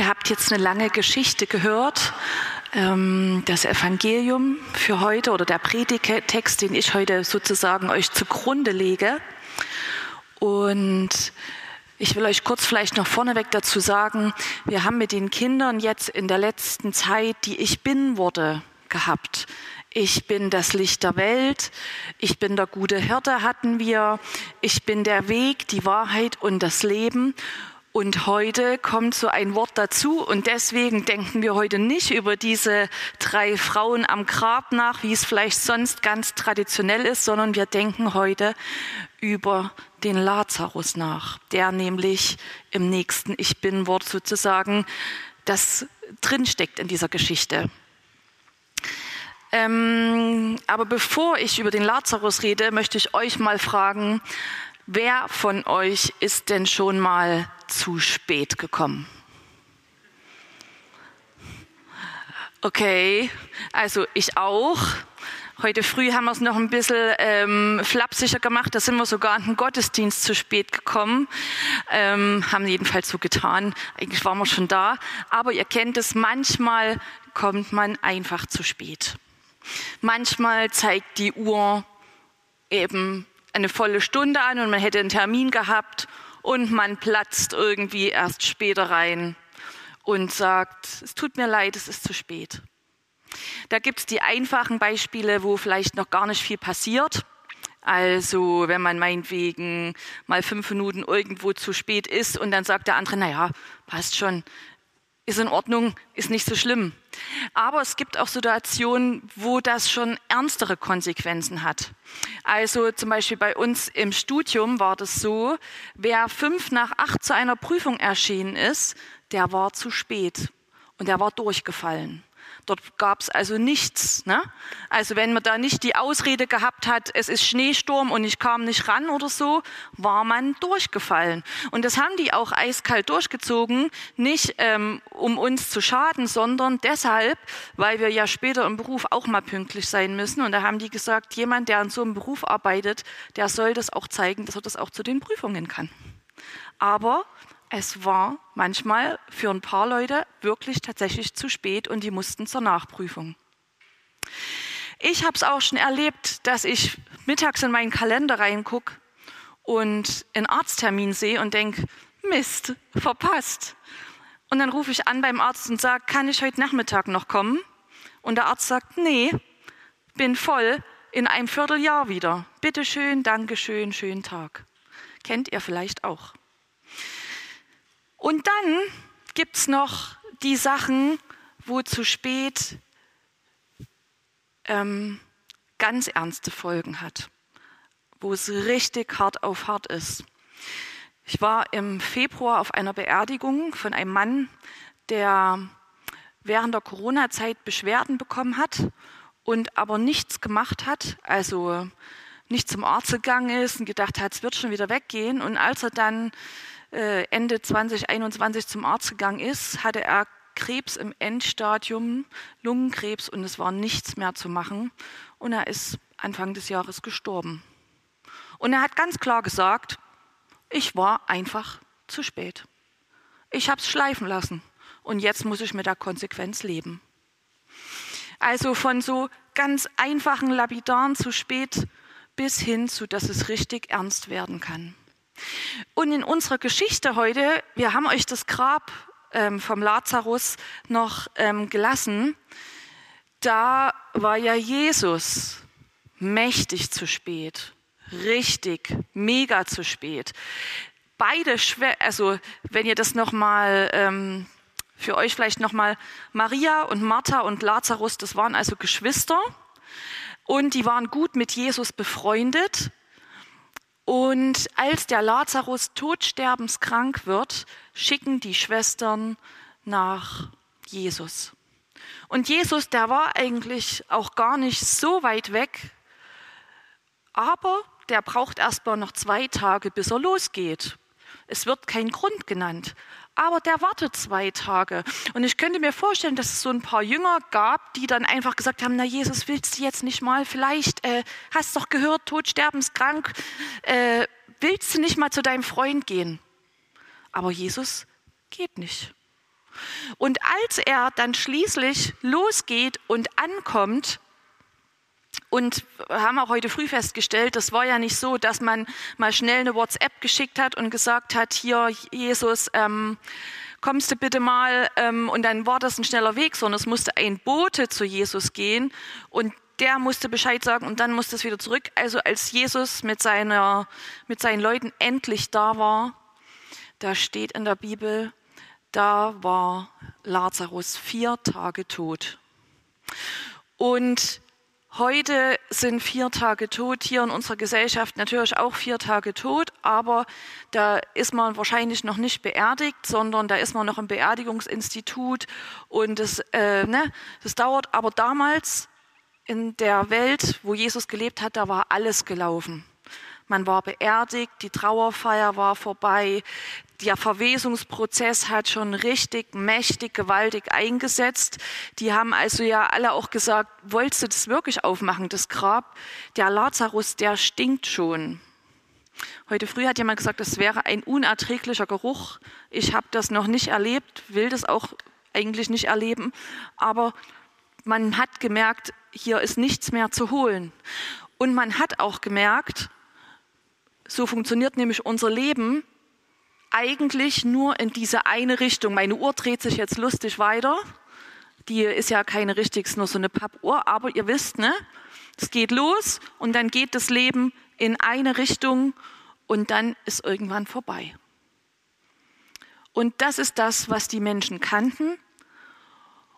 Ihr habt jetzt eine lange Geschichte gehört. Ähm, das Evangelium für heute oder der Predigtext, den ich heute sozusagen euch zugrunde lege. Und ich will euch kurz vielleicht noch vorneweg dazu sagen, wir haben mit den Kindern jetzt in der letzten Zeit die Ich bin Worte gehabt. Ich bin das Licht der Welt, ich bin der gute Hirte hatten wir, ich bin der Weg, die Wahrheit und das Leben. Und heute kommt so ein Wort dazu und deswegen denken wir heute nicht über diese drei Frauen am Grab nach, wie es vielleicht sonst ganz traditionell ist, sondern wir denken heute über den Lazarus nach, der nämlich im nächsten Ich bin Wort sozusagen das drinsteckt in dieser Geschichte. Ähm, aber bevor ich über den Lazarus rede, möchte ich euch mal fragen, wer von euch ist denn schon mal zu spät gekommen. Okay, also ich auch. Heute früh haben wir es noch ein bisschen ähm, flapsiger gemacht. Da sind wir sogar an den Gottesdienst zu spät gekommen. Ähm, haben jedenfalls so getan. Eigentlich waren wir schon da. Aber ihr kennt es, manchmal kommt man einfach zu spät. Manchmal zeigt die Uhr eben eine volle Stunde an und man hätte einen Termin gehabt und man platzt irgendwie erst später rein und sagt, es tut mir leid, es ist zu spät. Da gibt es die einfachen Beispiele, wo vielleicht noch gar nicht viel passiert. Also wenn man meinetwegen mal fünf Minuten irgendwo zu spät ist und dann sagt der andere, naja, passt schon, ist in Ordnung, ist nicht so schlimm. Aber es gibt auch Situationen, wo das schon ernstere Konsequenzen hat. Also zum Beispiel bei uns im Studium war das so, wer fünf nach acht zu einer Prüfung erschienen ist, der war zu spät und der war durchgefallen. Dort gab es also nichts. Ne? Also wenn man da nicht die Ausrede gehabt hat, es ist Schneesturm und ich kam nicht ran oder so, war man durchgefallen. Und das haben die auch eiskalt durchgezogen, nicht ähm, um uns zu schaden, sondern deshalb, weil wir ja später im Beruf auch mal pünktlich sein müssen. Und da haben die gesagt, jemand, der in so einem Beruf arbeitet, der soll das auch zeigen, dass er das auch zu den Prüfungen kann. Aber es war manchmal für ein paar Leute wirklich tatsächlich zu spät und die mussten zur Nachprüfung. Ich habe es auch schon erlebt, dass ich mittags in meinen Kalender reingucke und einen Arzttermin sehe und denke, Mist, verpasst. Und dann rufe ich an beim Arzt und sage, kann ich heute Nachmittag noch kommen? Und der Arzt sagt, nee, bin voll in einem Vierteljahr wieder. Bitte schön, danke schön, schönen Tag. Kennt ihr vielleicht auch. Und dann gibt es noch die Sachen, wo zu spät ähm, ganz ernste Folgen hat, wo es richtig hart auf hart ist. Ich war im Februar auf einer Beerdigung von einem Mann, der während der Corona-Zeit Beschwerden bekommen hat und aber nichts gemacht hat, also nicht zum Arzt gegangen ist und gedacht hat, es wird schon wieder weggehen. Und als er dann Ende 2021 zum Arzt gegangen ist, hatte er Krebs im Endstadium, Lungenkrebs und es war nichts mehr zu machen. Und er ist Anfang des Jahres gestorben. Und er hat ganz klar gesagt, ich war einfach zu spät. Ich habe es schleifen lassen und jetzt muss ich mit der Konsequenz leben. Also von so ganz einfachen Lapidaren zu spät bis hin zu, dass es richtig ernst werden kann. Und in unserer Geschichte heute, wir haben euch das Grab ähm, vom Lazarus noch ähm, gelassen, da war ja Jesus mächtig zu spät, richtig, mega zu spät. Beide schwer, also wenn ihr das nochmal ähm, für euch vielleicht nochmal, Maria und Martha und Lazarus, das waren also Geschwister. Und die waren gut mit Jesus befreundet und als der Lazarus todsterbenskrank wird, schicken die Schwestern nach Jesus. Und Jesus, der war eigentlich auch gar nicht so weit weg, aber der braucht erst mal noch zwei Tage, bis er losgeht. Es wird kein Grund genannt aber der wartet zwei Tage. Und ich könnte mir vorstellen, dass es so ein paar Jünger gab, die dann einfach gesagt haben, na Jesus, willst du jetzt nicht mal, vielleicht äh, hast doch gehört, todsterbenskrank, äh, willst du nicht mal zu deinem Freund gehen? Aber Jesus geht nicht. Und als er dann schließlich losgeht und ankommt, und haben auch heute früh festgestellt, das war ja nicht so, dass man mal schnell eine WhatsApp geschickt hat und gesagt hat, hier Jesus, ähm, kommst du bitte mal ähm, und dann war das ein schneller Weg, sondern es musste ein Bote zu Jesus gehen und der musste Bescheid sagen und dann musste es wieder zurück. Also als Jesus mit, seiner, mit seinen Leuten endlich da war, da steht in der Bibel, da war Lazarus vier Tage tot. Und Heute sind vier Tage tot, hier in unserer Gesellschaft natürlich auch vier Tage tot, aber da ist man wahrscheinlich noch nicht beerdigt, sondern da ist man noch im Beerdigungsinstitut und das, äh, ne, das dauert. Aber damals in der Welt, wo Jesus gelebt hat, da war alles gelaufen. Man war beerdigt, die Trauerfeier war vorbei, der Verwesungsprozess hat schon richtig mächtig, gewaltig eingesetzt. Die haben also ja alle auch gesagt, wolltest du das wirklich aufmachen, das Grab? Der Lazarus, der stinkt schon. Heute früh hat jemand gesagt, das wäre ein unerträglicher Geruch. Ich habe das noch nicht erlebt, will das auch eigentlich nicht erleben. Aber man hat gemerkt, hier ist nichts mehr zu holen. Und man hat auch gemerkt, so funktioniert nämlich unser Leben, eigentlich nur in diese eine Richtung. Meine Uhr dreht sich jetzt lustig weiter. Die ist ja keine richtig, nur so eine Pappuhr, aber ihr wisst, ne? Es geht los und dann geht das Leben in eine Richtung und dann ist irgendwann vorbei. Und das ist das, was die Menschen kannten.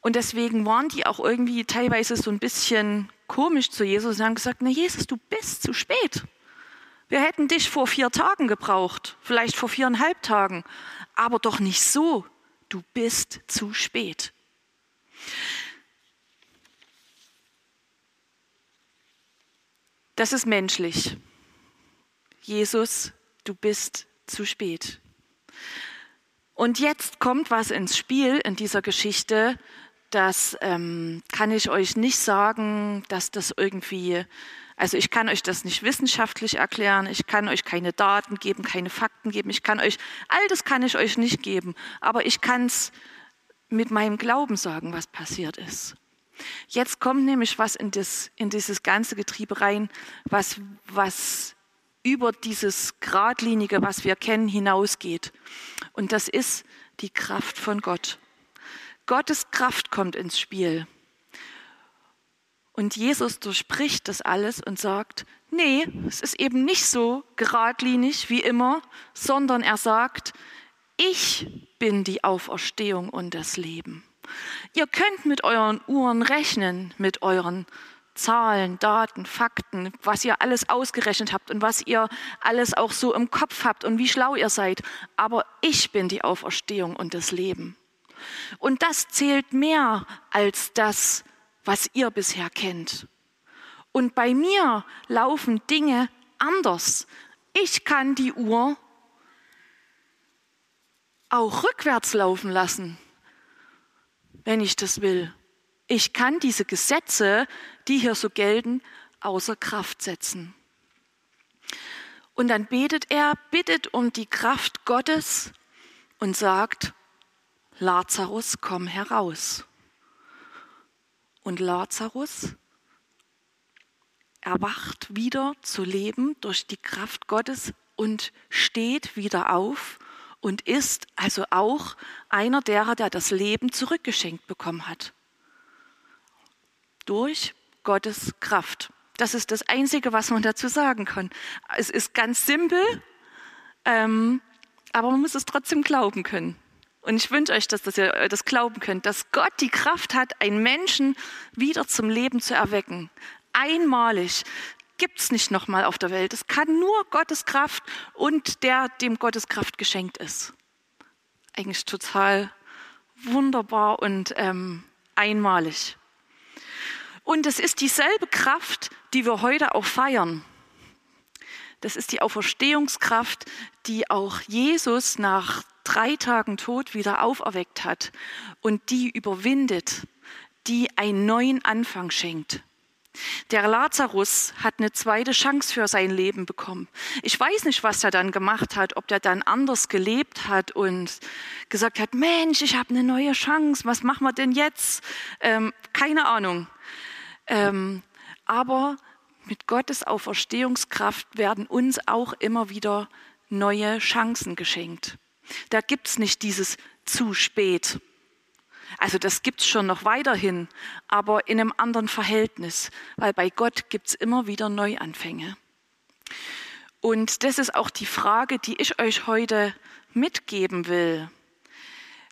Und deswegen waren die auch irgendwie teilweise so ein bisschen komisch zu Jesus und haben gesagt, na Jesus, du bist zu spät. Wir hätten dich vor vier Tagen gebraucht, vielleicht vor viereinhalb Tagen, aber doch nicht so. Du bist zu spät. Das ist menschlich. Jesus, du bist zu spät. Und jetzt kommt was ins Spiel in dieser Geschichte, das ähm, kann ich euch nicht sagen, dass das irgendwie also ich kann euch das nicht wissenschaftlich erklären, ich kann euch keine Daten geben, keine Fakten geben, ich kann euch, all das kann ich euch nicht geben, aber ich kann es mit meinem Glauben sagen, was passiert ist. Jetzt kommt nämlich was in, das, in dieses ganze Getriebe rein, was, was über dieses Gradlinige, was wir kennen, hinausgeht. Und das ist die Kraft von Gott. Gottes Kraft kommt ins Spiel. Und Jesus durchbricht das alles und sagt, nee, es ist eben nicht so geradlinig wie immer, sondern er sagt, ich bin die Auferstehung und das Leben. Ihr könnt mit euren Uhren rechnen, mit euren Zahlen, Daten, Fakten, was ihr alles ausgerechnet habt und was ihr alles auch so im Kopf habt und wie schlau ihr seid. Aber ich bin die Auferstehung und das Leben. Und das zählt mehr als das, was ihr bisher kennt. Und bei mir laufen Dinge anders. Ich kann die Uhr auch rückwärts laufen lassen, wenn ich das will. Ich kann diese Gesetze, die hier so gelten, außer Kraft setzen. Und dann betet er, bittet um die Kraft Gottes und sagt, Lazarus, komm heraus. Und Lazarus erwacht wieder zu leben durch die Kraft Gottes und steht wieder auf und ist also auch einer derer, der das Leben zurückgeschenkt bekommen hat. Durch Gottes Kraft. Das ist das Einzige, was man dazu sagen kann. Es ist ganz simpel, ähm, aber man muss es trotzdem glauben können. Und ich wünsche euch, dass, ihr das glauben könnt, dass Gott die Kraft hat, einen Menschen wieder zum Leben zu erwecken. Einmalig. Gibt es nicht nochmal auf der Welt. Es kann nur Gottes Kraft und der, dem Gottes Kraft geschenkt ist. Eigentlich total wunderbar und ähm, einmalig. Und es ist dieselbe Kraft, die wir heute auch feiern. Das ist die Auferstehungskraft, die auch Jesus nach drei Tagen Tod wieder auferweckt hat und die überwindet, die einen neuen Anfang schenkt. Der Lazarus hat eine zweite Chance für sein Leben bekommen. Ich weiß nicht, was er dann gemacht hat, ob der dann anders gelebt hat und gesagt hat, Mensch, ich habe eine neue Chance, was machen wir denn jetzt? Ähm, keine Ahnung. Ähm, aber mit Gottes Auferstehungskraft werden uns auch immer wieder neue Chancen geschenkt. Da gibt es nicht dieses zu spät. Also das gibt es schon noch weiterhin, aber in einem anderen Verhältnis, weil bei Gott gibt es immer wieder Neuanfänge. Und das ist auch die Frage, die ich euch heute mitgeben will.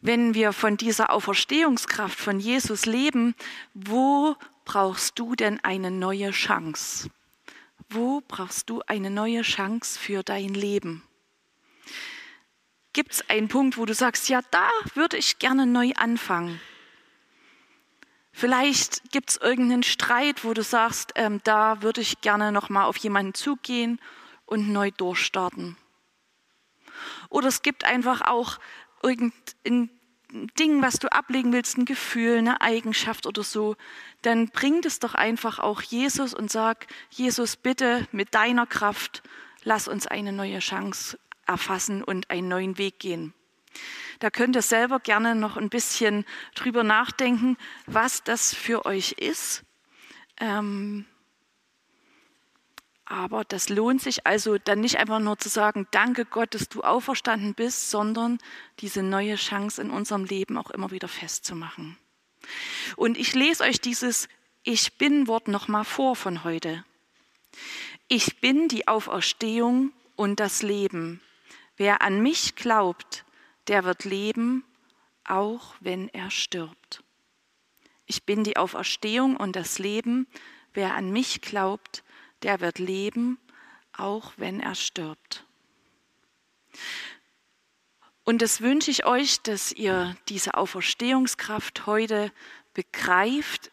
Wenn wir von dieser Auferstehungskraft von Jesus leben, wo brauchst du denn eine neue Chance? Wo brauchst du eine neue Chance für dein Leben? Gibt es einen Punkt, wo du sagst, ja, da würde ich gerne neu anfangen? Vielleicht gibt es irgendeinen Streit, wo du sagst, ähm, da würde ich gerne noch mal auf jemanden zugehen und neu durchstarten. Oder es gibt einfach auch irgendein Ding, was du ablegen willst, ein Gefühl, eine Eigenschaft oder so, dann bring das doch einfach auch Jesus und sag, Jesus, bitte mit deiner Kraft, lass uns eine neue Chance erfassen und einen neuen Weg gehen. Da könnt ihr selber gerne noch ein bisschen drüber nachdenken, was das für euch ist. Ähm, aber das lohnt sich also dann nicht einfach nur zu sagen, danke Gott, dass du auferstanden bist, sondern diese neue Chance in unserem Leben auch immer wieder festzumachen. Und ich lese euch dieses Ich bin Wort nochmal vor von heute. Ich bin die Auferstehung und das Leben. Wer an mich glaubt, der wird leben, auch wenn er stirbt. Ich bin die Auferstehung und das Leben. Wer an mich glaubt, der wird leben, auch wenn er stirbt. Und das wünsche ich euch, dass ihr diese Auferstehungskraft heute begreift,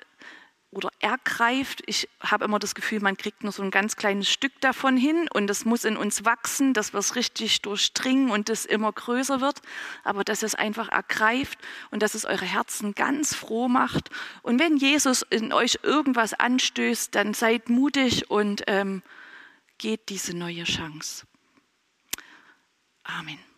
oder ergreift. Ich habe immer das Gefühl, man kriegt nur so ein ganz kleines Stück davon hin und das muss in uns wachsen, dass wir es richtig durchdringen und es immer größer wird, aber dass es einfach ergreift und dass es eure Herzen ganz froh macht. Und wenn Jesus in euch irgendwas anstößt, dann seid mutig und ähm, geht diese neue Chance. Amen.